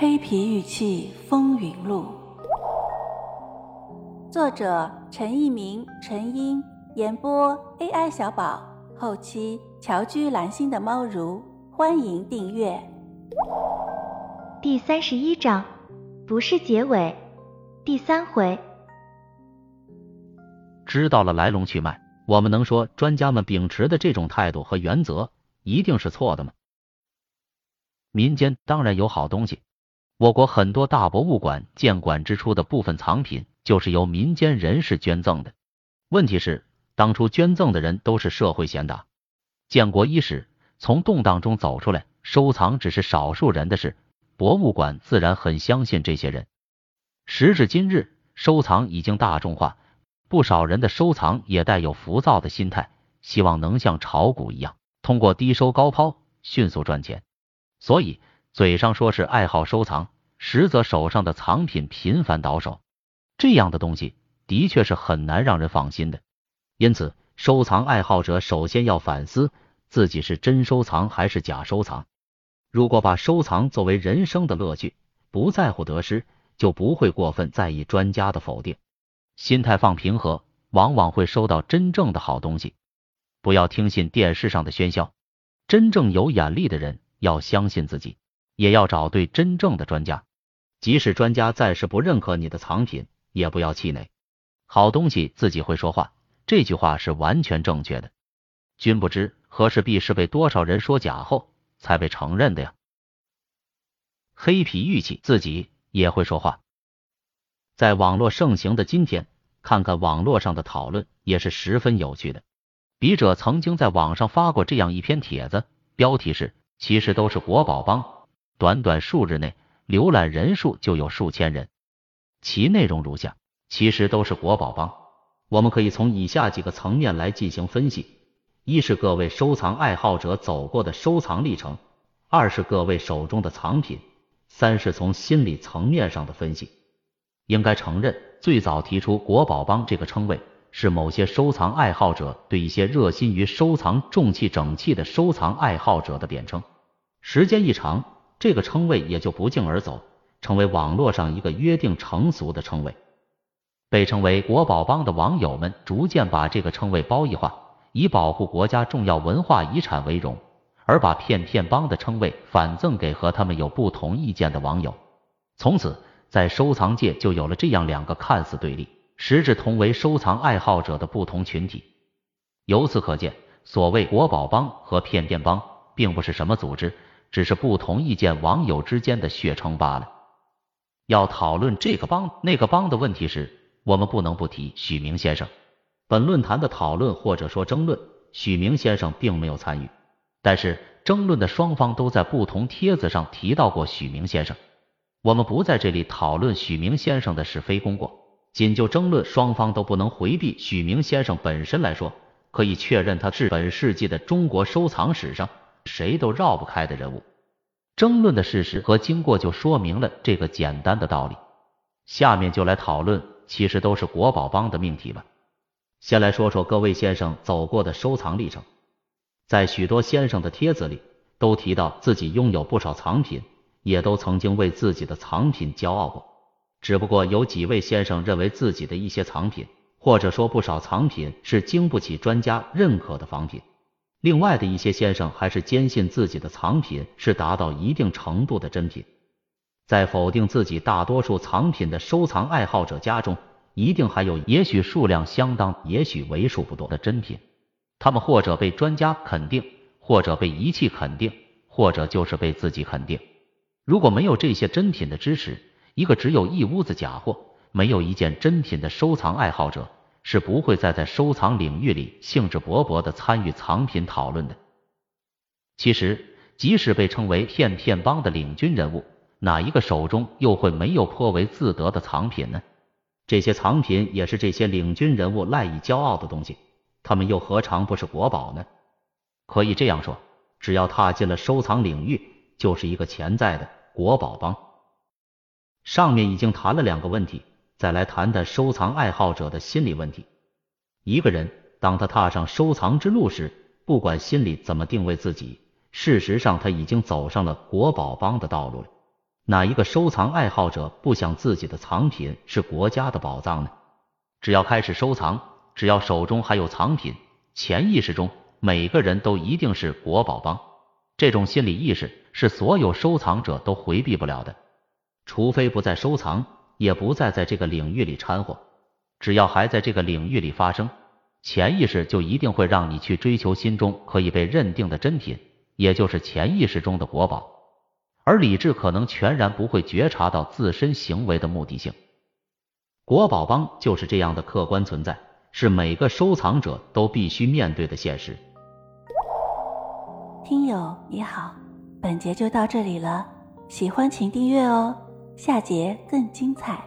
黑皮玉器风云录》，作者陈一鸣、陈英，演播 AI 小宝，后期乔居蓝心的猫如，欢迎订阅。第三十一章，不是结尾，第三回。知道了来龙去脉，我们能说专家们秉持的这种态度和原则一定是错的吗？民间当然有好东西，我国很多大博物馆建馆之初的部分藏品就是由民间人士捐赠的。问题是，当初捐赠的人都是社会贤达，建国伊始从动荡中走出来，收藏只是少数人的事，博物馆自然很相信这些人。时至今日，收藏已经大众化。不少人的收藏也带有浮躁的心态，希望能像炒股一样，通过低收高抛迅速赚钱。所以嘴上说是爱好收藏，实则手上的藏品频繁倒手。这样的东西的确是很难让人放心的。因此，收藏爱好者首先要反思自己是真收藏还是假收藏。如果把收藏作为人生的乐趣，不在乎得失，就不会过分在意专家的否定。心态放平和，往往会收到真正的好东西。不要听信电视上的喧嚣，真正有眼力的人要相信自己，也要找对真正的专家。即使专家暂时不认可你的藏品，也不要气馁。好东西自己会说话，这句话是完全正确的。君不知何氏璧是被多少人说假后才被承认的呀。黑皮玉器自己也会说话。在网络盛行的今天，看看网络上的讨论也是十分有趣的。笔者曾经在网上发过这样一篇帖子，标题是“其实都是国宝帮”，短短数日内浏览人数就有数千人。其内容如下：其实都是国宝帮。我们可以从以下几个层面来进行分析：一是各位收藏爱好者走过的收藏历程；二是各位手中的藏品；三是从心理层面上的分析。应该承认，最早提出“国宝帮”这个称谓，是某些收藏爱好者对一些热心于收藏重器整器的收藏爱好者的贬称。时间一长，这个称谓也就不胫而走，成为网络上一个约定成俗的称谓。被称为“国宝帮”的网友们逐渐把这个称谓褒义化，以保护国家重要文化遗产为荣，而把“骗骗帮”的称谓反赠给和他们有不同意见的网友。从此。在收藏界就有了这样两个看似对立，实质同为收藏爱好者的不同群体。由此可见，所谓国宝帮和骗骗帮并不是什么组织，只是不同意见网友之间的血称罢了。要讨论这个帮那个帮的问题时，我们不能不提许明先生。本论坛的讨论或者说争论，许明先生并没有参与，但是争论的双方都在不同帖子上提到过许明先生。我们不在这里讨论许明先生的是非功过，仅就争论双方都不能回避许明先生本身来说，可以确认他是本世纪的中国收藏史上谁都绕不开的人物。争论的事实和经过就说明了这个简单的道理。下面就来讨论，其实都是国宝帮的命题吧。先来说说各位先生走过的收藏历程，在许多先生的帖子里都提到自己拥有不少藏品。也都曾经为自己的藏品骄傲过，只不过有几位先生认为自己的一些藏品，或者说不少藏品是经不起专家认可的仿品，另外的一些先生还是坚信自己的藏品是达到一定程度的真品。在否定自己大多数藏品的收藏爱好者家中，一定还有也许数量相当，也许为数不多的真品，他们或者被专家肯定，或者被仪器肯定，或者就是被自己肯定。如果没有这些真品的支持，一个只有一屋子假货、没有一件真品的收藏爱好者，是不会再在收藏领域里兴致勃勃的参与藏品讨论的。其实，即使被称为骗骗帮的领军人物，哪一个手中又会没有颇为自得的藏品呢？这些藏品也是这些领军人物赖以骄傲的东西，他们又何尝不是国宝呢？可以这样说，只要踏进了收藏领域，就是一个潜在的。国宝帮，上面已经谈了两个问题，再来谈谈收藏爱好者的心理问题。一个人当他踏上收藏之路时，不管心里怎么定位自己，事实上他已经走上了国宝帮的道路了。哪一个收藏爱好者不想自己的藏品是国家的宝藏呢？只要开始收藏，只要手中还有藏品，潜意识中每个人都一定是国宝帮。这种心理意识是所有收藏者都回避不了的，除非不再收藏，也不再在这个领域里掺和。只要还在这个领域里发生，潜意识就一定会让你去追求心中可以被认定的珍品，也就是潜意识中的国宝。而理智可能全然不会觉察到自身行为的目的性。国宝帮就是这样的客观存在，是每个收藏者都必须面对的现实。听友你好，本节就到这里了，喜欢请订阅哦，下节更精彩。